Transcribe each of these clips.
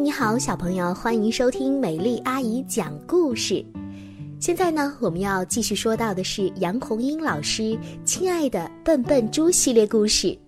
你好，小朋友，欢迎收听美丽阿姨讲故事。现在呢，我们要继续说到的是杨红樱老师《亲爱的笨笨猪》系列故事。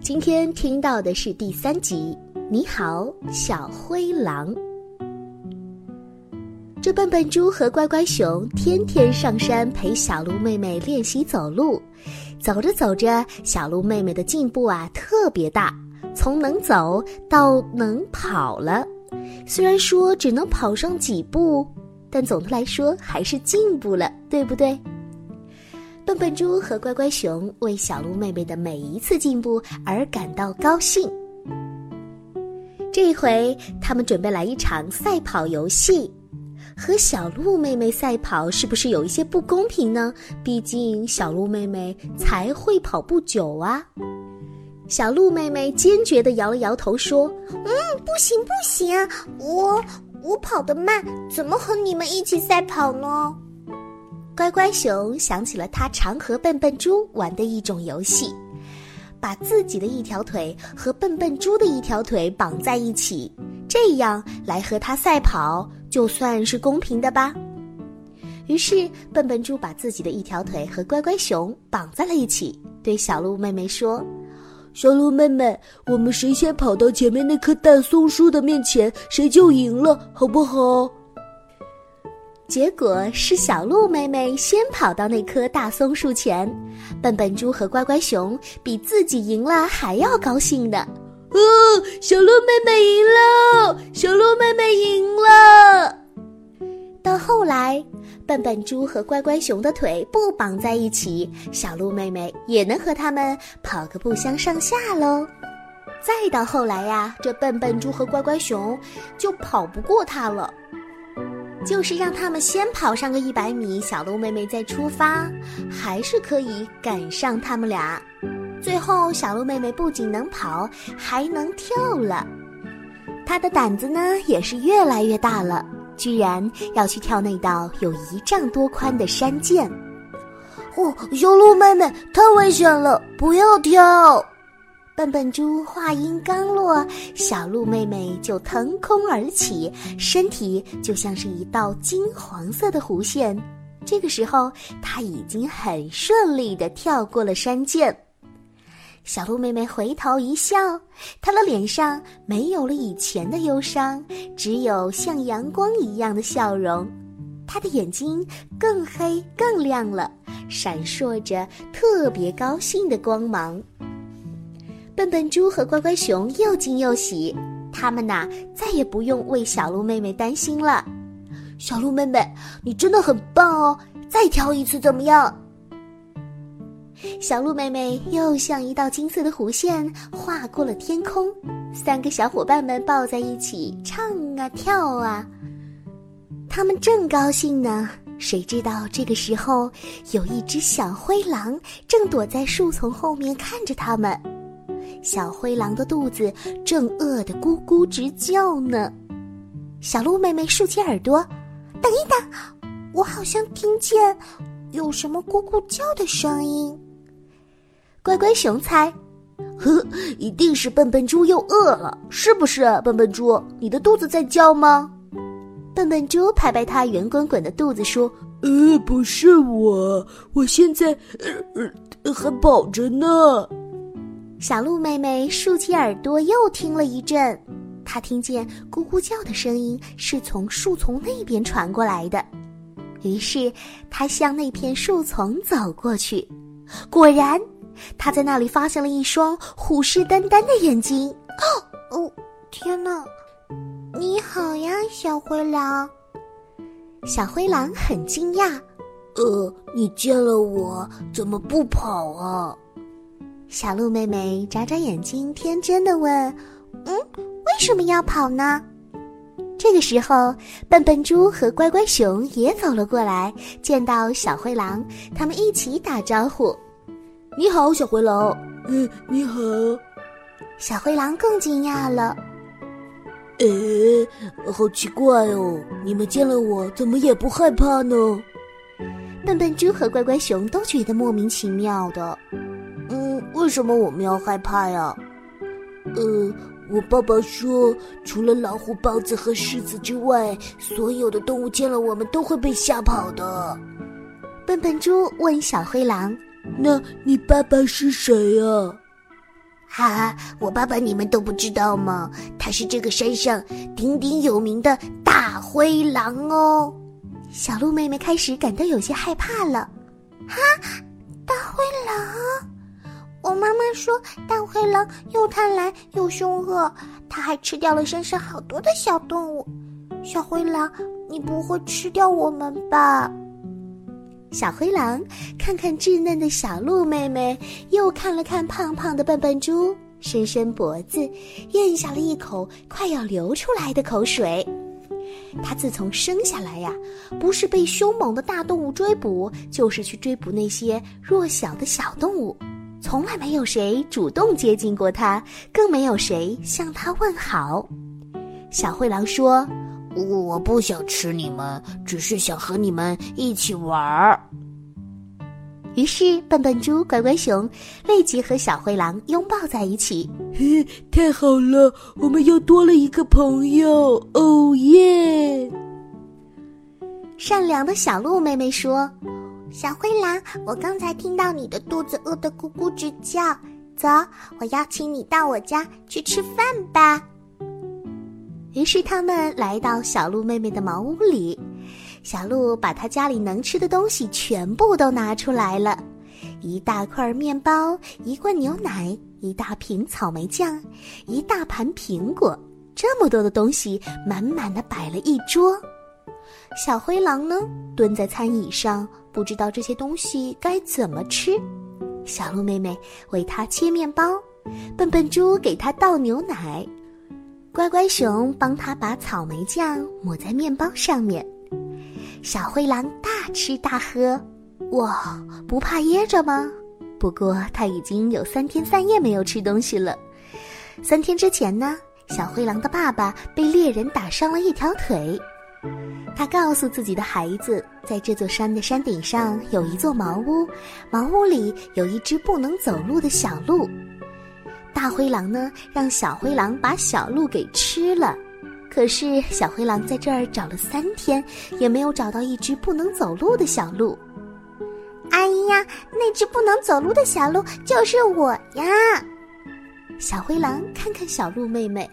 今天听到的是第三集。你好，小灰狼。这笨笨猪和乖乖熊天天上山陪小鹿妹妹练习走路，走着走着，小鹿妹妹的进步啊特别大。从能走到能跑了，虽然说只能跑上几步，但总的来说还是进步了，对不对？笨笨猪和乖乖熊为小鹿妹妹的每一次进步而感到高兴。这回他们准备来一场赛跑游戏，和小鹿妹妹赛跑是不是有一些不公平呢？毕竟小鹿妹妹才会跑不久啊。小鹿妹妹坚决地摇了摇头，说：“嗯，不行不行，我我跑得慢，怎么和你们一起赛跑呢？”乖乖熊想起了他常和笨笨猪玩的一种游戏，把自己的一条腿和笨笨猪的一条腿绑在一起，这样来和他赛跑，就算是公平的吧。于是笨笨猪把自己的一条腿和乖乖熊绑在了一起，对小鹿妹妹说。小鹿妹妹，我们谁先跑到前面那棵大松树的面前，谁就赢了，好不好？结果是小鹿妹妹先跑到那棵大松树前，笨笨猪和乖乖熊比自己赢了还要高兴的。哦，小鹿妹妹赢了！小鹿妹妹赢了！到后来。笨笨猪和乖乖熊的腿不绑在一起，小鹿妹妹也能和他们跑个不相上下喽。再到后来呀，这笨笨猪和乖乖熊就跑不过它了。就是让他们先跑上个一百米，小鹿妹妹再出发，还是可以赶上他们俩。最后，小鹿妹妹不仅能跑，还能跳了，她的胆子呢也是越来越大了。居然要去跳那道有一丈多宽的山涧！哦，小鹿妹妹，太危险了，不要跳！笨笨猪话音刚落，小鹿妹妹就腾空而起，身体就像是一道金黄色的弧线。这个时候，她已经很顺利地跳过了山涧。小鹿妹妹回头一笑，她的脸上没有了以前的忧伤，只有像阳光一样的笑容。她的眼睛更黑更亮了，闪烁着特别高兴的光芒。笨笨猪和乖乖熊又惊又喜，他们呐再也不用为小鹿妹妹担心了。小鹿妹妹，你真的很棒哦！再跳一次怎么样？小鹿妹妹又像一道金色的弧线划过了天空，三个小伙伴们抱在一起唱啊跳啊。他们正高兴呢，谁知道这个时候有一只小灰狼正躲在树丛后面看着他们。小灰狼的肚子正饿得咕咕直叫呢。小鹿妹妹竖起耳朵，等一等，我好像听见有什么咕咕叫的声音。乖乖熊猜，呵，一定是笨笨猪又饿了，是不是？笨笨猪，你的肚子在叫吗？笨笨猪拍拍它圆滚滚的肚子说：“呃，不是我，我现在呃还饱着呢。”小鹿妹妹竖起耳朵又听了一阵，她听见咕咕叫的声音是从树丛那边传过来的，于是她向那片树丛走过去，果然。他在那里发现了一双虎视眈眈的眼睛。哦哦，天哪！你好呀，小灰狼。小灰狼很惊讶。呃，你见了我怎么不跑啊？小鹿妹妹眨眨眼睛，天真的问：“嗯，为什么要跑呢？”这个时候，笨笨猪和乖乖熊也走了过来，见到小灰狼，他们一起打招呼。你好，小灰狼。嗯，你好。小灰狼更惊讶了。呃，好奇怪哦，你们见了我怎么也不害怕呢？笨笨猪和乖乖熊都觉得莫名其妙的。嗯，为什么我们要害怕呀？呃，我爸爸说，除了老虎、豹子和狮子之外，所有的动物见了我们都会被吓跑的。笨笨猪问小灰狼：“那你爸爸是谁呀？”“哈，我爸爸你们都不知道吗？他是这个山上鼎鼎有名的大灰狼哦。”小鹿妹妹开始感到有些害怕了。“哈，大灰狼！”我妈妈说，大灰狼又贪婪又凶恶，它还吃掉了山上好多的小动物。小灰狼，你不会吃掉我们吧？小灰狼看看稚嫩的小鹿妹妹，又看了看胖胖的笨笨猪，伸伸脖子，咽下了一口快要流出来的口水。它自从生下来呀，不是被凶猛的大动物追捕，就是去追捕那些弱小的小动物。从来没有谁主动接近过它，更没有谁向它问好。小灰狼说：“我不想吃你们，只是想和你们一起玩儿。”于是，笨笨猪、乖乖熊立即和小灰狼拥抱在一起。嘿，太好了，我们又多了一个朋友！哦耶！善良的小鹿妹妹说。小灰狼，我刚才听到你的肚子饿得咕咕直叫，走，我邀请你到我家去吃饭吧。于是他们来到小鹿妹妹的茅屋里，小鹿把她家里能吃的东西全部都拿出来了：一大块面包，一罐牛奶，一大瓶草莓酱，一大盘苹果，这么多的东西满满的摆了一桌。小灰狼呢，蹲在餐椅上。不知道这些东西该怎么吃，小鹿妹妹为它切面包，笨笨猪给它倒牛奶，乖乖熊帮它把草莓酱抹在面包上面。小灰狼大吃大喝，哇，不怕噎着吗？不过它已经有三天三夜没有吃东西了。三天之前呢，小灰狼的爸爸被猎人打伤了一条腿。他告诉自己的孩子，在这座山的山顶上有一座茅屋，茅屋里有一只不能走路的小鹿。大灰狼呢，让小灰狼把小鹿给吃了。可是小灰狼在这儿找了三天，也没有找到一只不能走路的小鹿。哎呀，那只不能走路的小鹿就是我呀！小灰狼看看小鹿妹妹，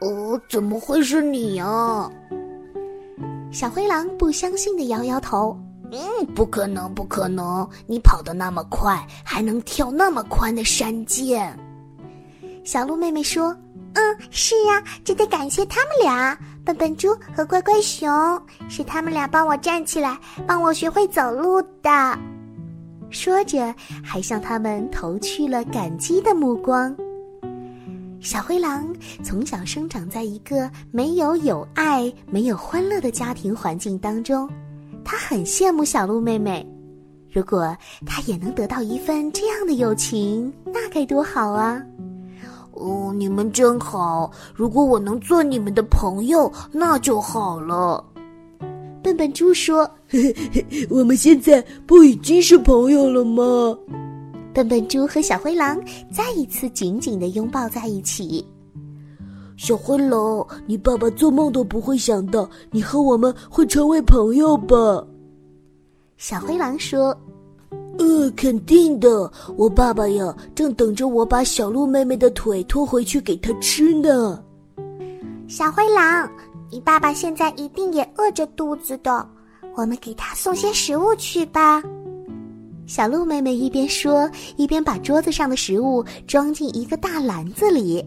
哦，怎么会是你呀？小灰狼不相信的摇摇头：“嗯，不可能，不可能！你跑得那么快，还能跳那么宽的山涧。”小鹿妹妹说：“嗯，是呀，这得感谢他们俩，笨笨猪和乖乖熊，是他们俩帮我站起来，帮我学会走路的。”说着，还向他们投去了感激的目光。小灰狼从小生长在一个没有友爱、没有欢乐的家庭环境当中，他很羡慕小鹿妹妹。如果他也能得到一份这样的友情，那该多好啊！哦，你们真好！如果我能做你们的朋友，那就好了。笨笨猪说：“ 我们现在不已经是朋友了吗？”笨笨猪和小灰狼再一次紧紧的拥抱在一起。小灰狼，你爸爸做梦都不会想到你和我们会成为朋友吧？小灰狼说：“呃，肯定的。我爸爸呀，正等着我把小鹿妹妹的腿拖回去给他吃呢。”小灰狼，你爸爸现在一定也饿着肚子的，我们给他送些食物去吧。小鹿妹妹一边说，一边把桌子上的食物装进一个大篮子里。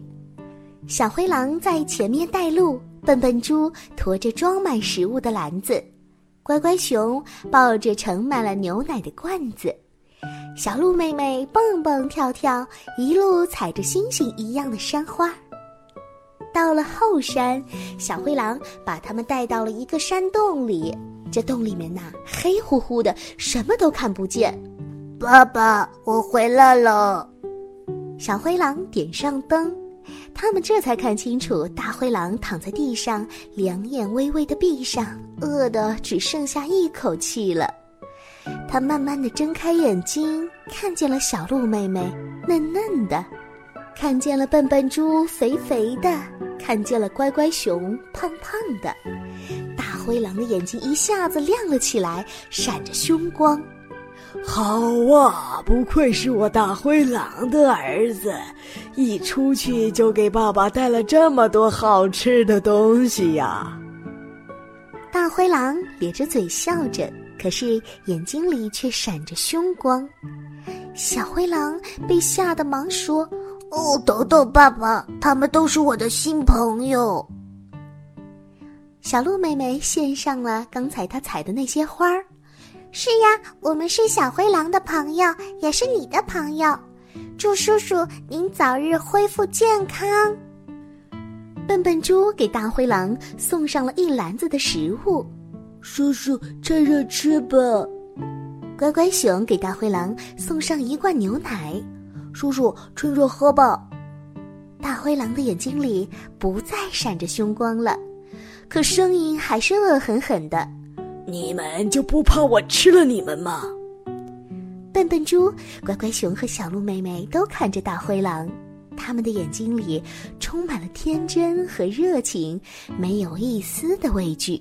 小灰狼在前面带路，笨笨猪驮着装满食物的篮子，乖乖熊抱着盛满了牛奶的罐子，小鹿妹妹蹦蹦跳跳，一路踩着星星一样的山花。到了后山，小灰狼把他们带到了一个山洞里。这洞里面呐，黑乎乎的，什么都看不见。爸爸，我回来了。小灰狼点上灯，他们这才看清楚，大灰狼躺在地上，两眼微微的闭上，饿得只剩下一口气了。他慢慢的睁开眼睛，看见了小鹿妹妹，嫩嫩的。看见了笨笨猪肥肥的，看见了乖乖熊胖胖的，大灰狼的眼睛一下子亮了起来，闪着凶光。好啊，不愧是我大灰狼的儿子，一出去就给爸爸带了这么多好吃的东西呀！大灰狼咧着嘴笑着，可是眼睛里却闪着凶光。小灰狼被吓得忙说。哦，豆豆爸爸，他们都是我的新朋友。小鹿妹妹献上了刚才她采的那些花儿。是呀，我们是小灰狼的朋友，也是你的朋友。祝叔叔您早日恢复健康。笨笨猪给大灰狼送上了一篮子的食物。叔叔趁热吃吧。乖乖熊给大灰狼送上一罐牛奶。叔叔，趁热喝吧。大灰狼的眼睛里不再闪着凶光了，可声音还是恶狠狠的：“你们就不怕我吃了你们吗？”笨笨猪、乖乖熊和小鹿妹妹都看着大灰狼，他们的眼睛里充满了天真和热情，没有一丝的畏惧。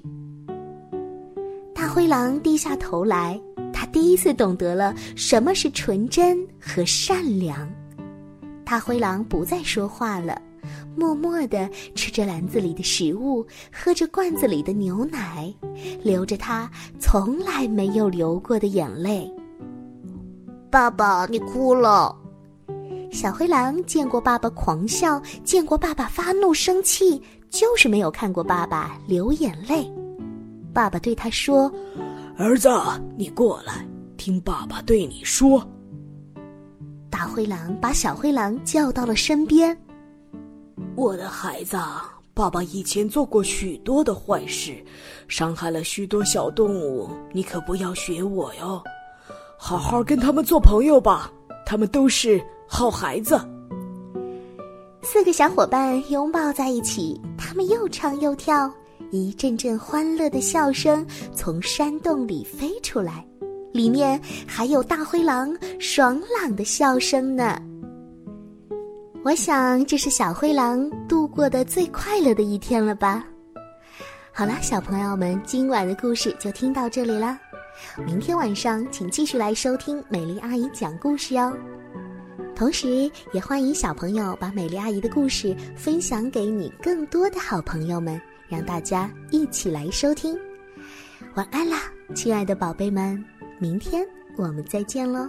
大灰狼低下头来。他第一次懂得了什么是纯真和善良。大灰狼不再说话了，默默地吃着篮子里的食物，喝着罐子里的牛奶，流着他从来没有流过的眼泪。爸爸，你哭了。小灰狼见过爸爸狂笑，见过爸爸发怒生气，就是没有看过爸爸流眼泪。爸爸对他说。儿子，你过来，听爸爸对你说。大灰狼把小灰狼叫到了身边。我的孩子，爸爸以前做过许多的坏事，伤害了许多小动物，你可不要学我哟。好好跟他们做朋友吧，他们都是好孩子。四个小伙伴拥抱在一起，他们又唱又跳。一阵阵欢乐的笑声从山洞里飞出来，里面还有大灰狼爽朗的笑声呢。我想这是小灰狼度过的最快乐的一天了吧。好了，小朋友们，今晚的故事就听到这里了。明天晚上请继续来收听美丽阿姨讲故事哟。同时，也欢迎小朋友把美丽阿姨的故事分享给你更多的好朋友们。让大家一起来收听，晚安啦，亲爱的宝贝们，明天我们再见喽。